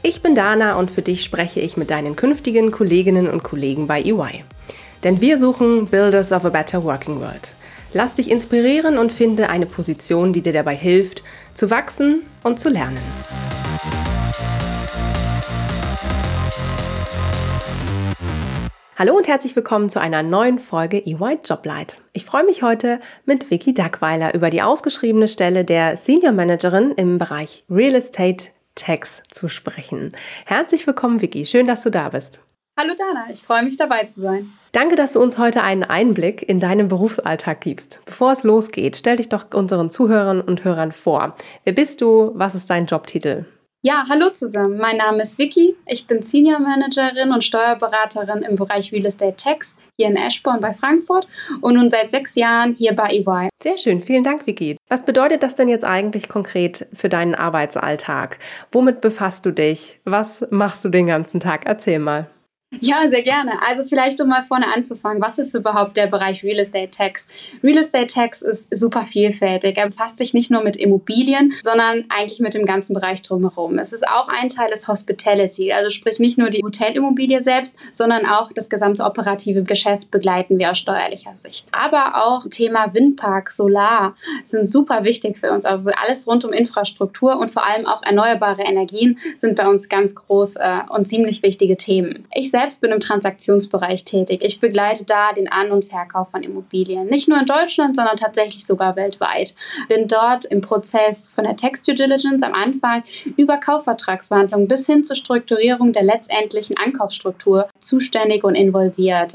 Ich bin Dana und für dich spreche ich mit deinen künftigen Kolleginnen und Kollegen bei EY. Denn wir suchen Builders of a Better Working World. Lass dich inspirieren und finde eine Position, die dir dabei hilft, zu wachsen und zu lernen. Hallo und herzlich willkommen zu einer neuen Folge EY Joblight. Ich freue mich heute mit Vicky Dackweiler über die ausgeschriebene Stelle der Senior Managerin im Bereich Real Estate Tax zu sprechen. Herzlich willkommen, Vicky. Schön, dass du da bist. Hallo Dana, ich freue mich dabei zu sein. Danke, dass du uns heute einen Einblick in deinen Berufsalltag gibst. Bevor es losgeht, stell dich doch unseren Zuhörern und Hörern vor. Wer bist du? Was ist dein Jobtitel? Ja, hallo zusammen. Mein Name ist Vicky. Ich bin Senior Managerin und Steuerberaterin im Bereich Real Estate Tax hier in Eschborn bei Frankfurt und nun seit sechs Jahren hier bei EY. Sehr schön. Vielen Dank, Vicky. Was bedeutet das denn jetzt eigentlich konkret für deinen Arbeitsalltag? Womit befasst du dich? Was machst du den ganzen Tag? Erzähl mal. Ja, sehr gerne. Also vielleicht um mal vorne anzufangen, was ist überhaupt der Bereich Real Estate Tax? Real Estate Tax ist super vielfältig. Er befasst sich nicht nur mit Immobilien, sondern eigentlich mit dem ganzen Bereich drumherum. Es ist auch ein Teil des Hospitality, also sprich nicht nur die Hotelimmobilie selbst, sondern auch das gesamte operative Geschäft begleiten wir aus steuerlicher Sicht. Aber auch Thema Windpark, Solar sind super wichtig für uns. Also alles rund um Infrastruktur und vor allem auch erneuerbare Energien sind bei uns ganz groß äh, und ziemlich wichtige Themen. Ich selbst bin im Transaktionsbereich tätig. Ich begleite da den An- und Verkauf von Immobilien. Nicht nur in Deutschland, sondern tatsächlich sogar weltweit. Bin dort im Prozess von der Text Due Diligence am Anfang über Kaufvertragsverhandlungen bis hin zur Strukturierung der letztendlichen Ankaufsstruktur zuständig und involviert.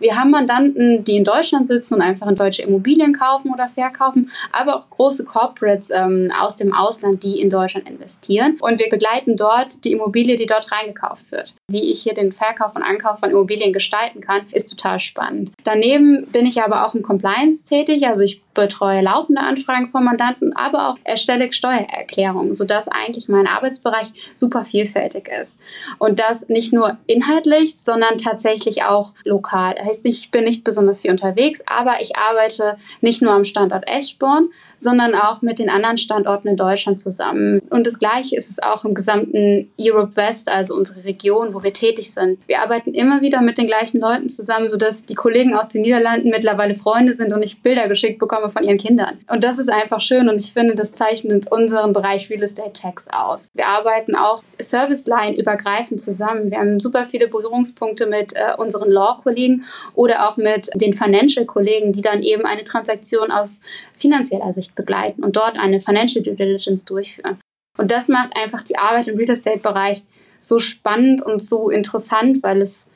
Wir haben Mandanten, die in Deutschland sitzen und einfach in deutsche Immobilien kaufen oder verkaufen, aber auch große Corporates ähm, aus dem Ausland, die in Deutschland investieren. Und wir begleiten dort die Immobilie, die dort reingekauft wird. Wie ich hier den Verkauf und Ankauf von Immobilien gestalten kann, ist total spannend. Daneben bin ich aber auch im Compliance tätig, also ich betreue laufende Anfragen von Mandanten, aber auch erstelle Steuererklärungen, sodass eigentlich mein Arbeitsbereich super vielfältig ist. Und das nicht nur inhaltlich, sondern tatsächlich auch lokal. Das heißt, ich bin nicht besonders viel unterwegs, aber ich arbeite nicht nur am Standort Eschborn, sondern auch mit den anderen Standorten in Deutschland zusammen. Und das Gleiche ist es auch im gesamten Europe West, also unsere Region, wo wir tätig sind. Wir arbeiten immer wieder mit den gleichen Leuten zusammen, sodass die Kollegen aus den Niederlanden mittlerweile Freunde sind und ich Bilder geschickt bekomme von ihren Kindern. Und das ist einfach schön und ich finde, das zeichnet unseren Bereich Real Estate Tax aus. Wir arbeiten auch Service Line übergreifend zusammen. Wir haben super viele Berührungspunkte mit äh, unseren Law-Kollegen oder auch mit den Financial-Kollegen, die dann eben eine Transaktion aus finanzieller Sicht begleiten und dort eine Financial Due Diligence durchführen. Und das macht einfach die Arbeit im Real Estate-Bereich so spannend und so interessant, weil es,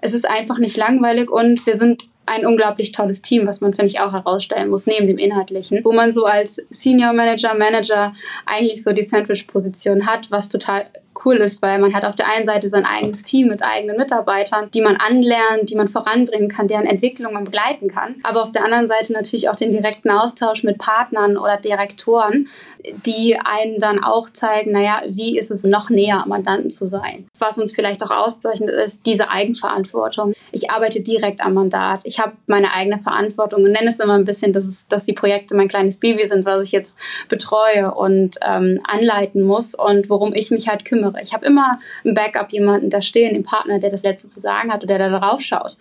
es ist einfach nicht langweilig und wir sind ein unglaublich tolles Team, was man, finde ich, auch herausstellen muss, neben dem Inhaltlichen, wo man so als Senior Manager, Manager eigentlich so die Sandwich-Position hat, was total cool ist, weil man hat auf der einen Seite sein eigenes Team mit eigenen Mitarbeitern, die man anlernt, die man voranbringen kann, deren Entwicklung man begleiten kann. Aber auf der anderen Seite natürlich auch den direkten Austausch mit Partnern oder Direktoren, die einen dann auch zeigen, naja, wie ist es noch näher am Mandanten zu sein. Was uns vielleicht auch auszeichnet, ist diese Eigenverantwortung. Ich arbeite direkt am Mandat. Ich habe meine eigene Verantwortung und nenne es immer ein bisschen, dass, es, dass die Projekte mein kleines Baby sind, was ich jetzt betreue und ähm, anleiten muss und worum ich mich halt kümmere kümmere. Ich habe immer ein Backup, jemanden da stehen, den Partner, der das Letzte zu sagen hat oder der da drauf schaut.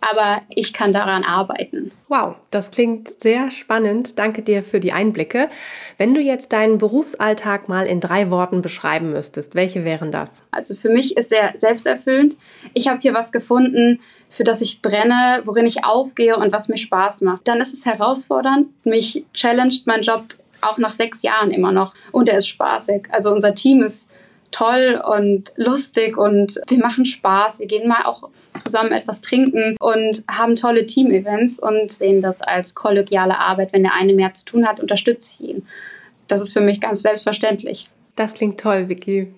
Aber ich kann daran arbeiten. Wow, das klingt sehr spannend. Danke dir für die Einblicke. Wenn du jetzt deinen Berufsalltag mal in drei Worten beschreiben müsstest, welche wären das? Also für mich ist er selbsterfüllend. Ich habe hier was gefunden, für das ich brenne, worin ich aufgehe und was mir Spaß macht. Dann ist es herausfordernd. Mich challenged mein Job auch nach sechs Jahren immer noch. Und er ist spaßig. Also unser Team ist toll und lustig und wir machen Spaß. Wir gehen mal auch zusammen etwas trinken und haben tolle Team-Events und sehen das als kollegiale Arbeit. Wenn der eine mehr zu tun hat, unterstütze ich ihn. Das ist für mich ganz selbstverständlich. Das klingt toll, Vicky.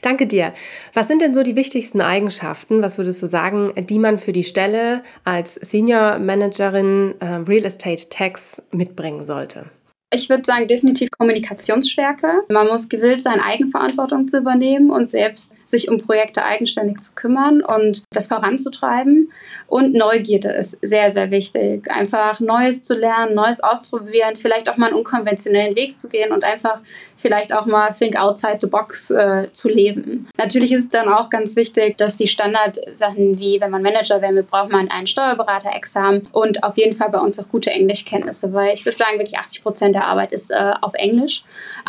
Danke dir. Was sind denn so die wichtigsten Eigenschaften, was würdest du sagen, die man für die Stelle als Senior Managerin äh, Real Estate Tax mitbringen sollte? Ich würde sagen, definitiv Kommunikationsstärke. Man muss gewillt sein, Eigenverantwortung zu übernehmen und selbst sich um Projekte eigenständig zu kümmern und das voranzutreiben. Und Neugierde ist sehr, sehr wichtig. Einfach Neues zu lernen, Neues auszuprobieren, vielleicht auch mal einen unkonventionellen Weg zu gehen und einfach vielleicht auch mal think outside the box äh, zu leben. Natürlich ist es dann auch ganz wichtig, dass die Standardsachen wie, wenn man Manager werden will, braucht man einen Steuerberater-Examen und auf jeden Fall bei uns auch gute Englischkenntnisse, weil ich würde sagen, wirklich 80 Prozent der Arbeit ist äh, auf Englisch.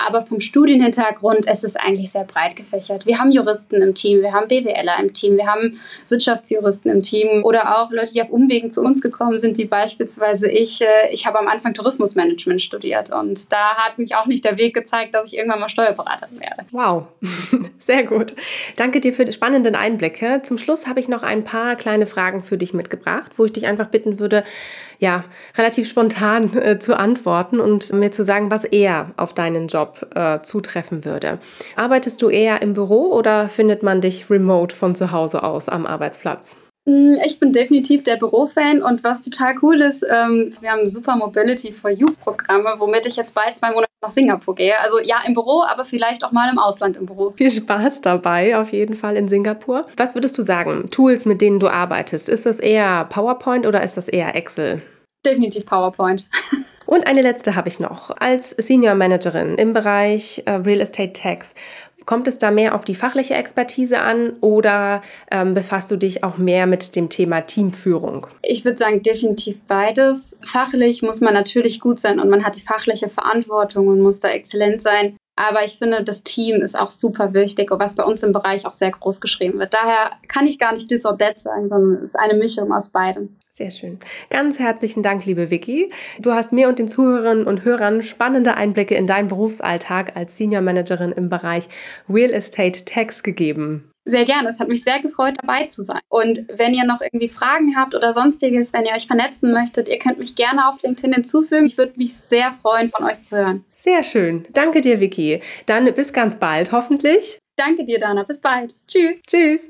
Aber vom Studienhintergrund ist es eigentlich sehr breit gefächert. Wir haben Juristen im Team, wir haben BWLer im Team, wir haben Wirtschaftsjuristen im Team oder auch Leute, die auf Umwegen zu uns gekommen sind, wie beispielsweise ich. Äh, ich habe am Anfang Tourismusmanagement studiert und da hat mich auch nicht der Weg gezeigt, dass ich irgendwann mal Steuerberaterin werde. Wow, sehr gut. Danke dir für die spannenden Einblicke. Zum Schluss habe ich noch ein paar kleine Fragen für dich mitgebracht, wo ich dich einfach bitten würde, ja, relativ spontan äh, zu antworten und mir zu sagen, was eher auf deinen Job äh, zutreffen würde. Arbeitest du eher im Büro oder findet man dich remote von zu Hause aus am Arbeitsplatz? Mm, ich bin definitiv der Bürofan und was total cool ist, ähm, wir haben super Mobility for You Programme, womit ich jetzt bald zwei Monate nach Singapur gehe. Also ja, im Büro, aber vielleicht auch mal im Ausland im Büro. Viel Spaß dabei, auf jeden Fall in Singapur. Was würdest du sagen? Tools, mit denen du arbeitest, ist das eher PowerPoint oder ist das eher Excel? Definitiv PowerPoint. Und eine letzte habe ich noch. Als Senior Managerin im Bereich äh, Real Estate Tax, Kommt es da mehr auf die fachliche Expertise an oder ähm, befasst du dich auch mehr mit dem Thema Teamführung? Ich würde sagen, definitiv beides. Fachlich muss man natürlich gut sein und man hat die fachliche Verantwortung und muss da exzellent sein. Aber ich finde, das Team ist auch super wichtig, was bei uns im Bereich auch sehr groß geschrieben wird. Daher kann ich gar nicht this or that sagen, sondern es ist eine Mischung aus beidem. Sehr schön. Ganz herzlichen Dank, liebe Vicky. Du hast mir und den Zuhörerinnen und Hörern spannende Einblicke in deinen Berufsalltag als Senior Managerin im Bereich Real Estate Tax gegeben. Sehr gerne. Es hat mich sehr gefreut, dabei zu sein. Und wenn ihr noch irgendwie Fragen habt oder sonstiges, wenn ihr euch vernetzen möchtet, ihr könnt mich gerne auf LinkedIn hinzufügen. Ich würde mich sehr freuen, von euch zu hören. Sehr schön. Danke dir, Vicky. Dann bis ganz bald, hoffentlich. Danke dir, Dana. Bis bald. Tschüss. Tschüss.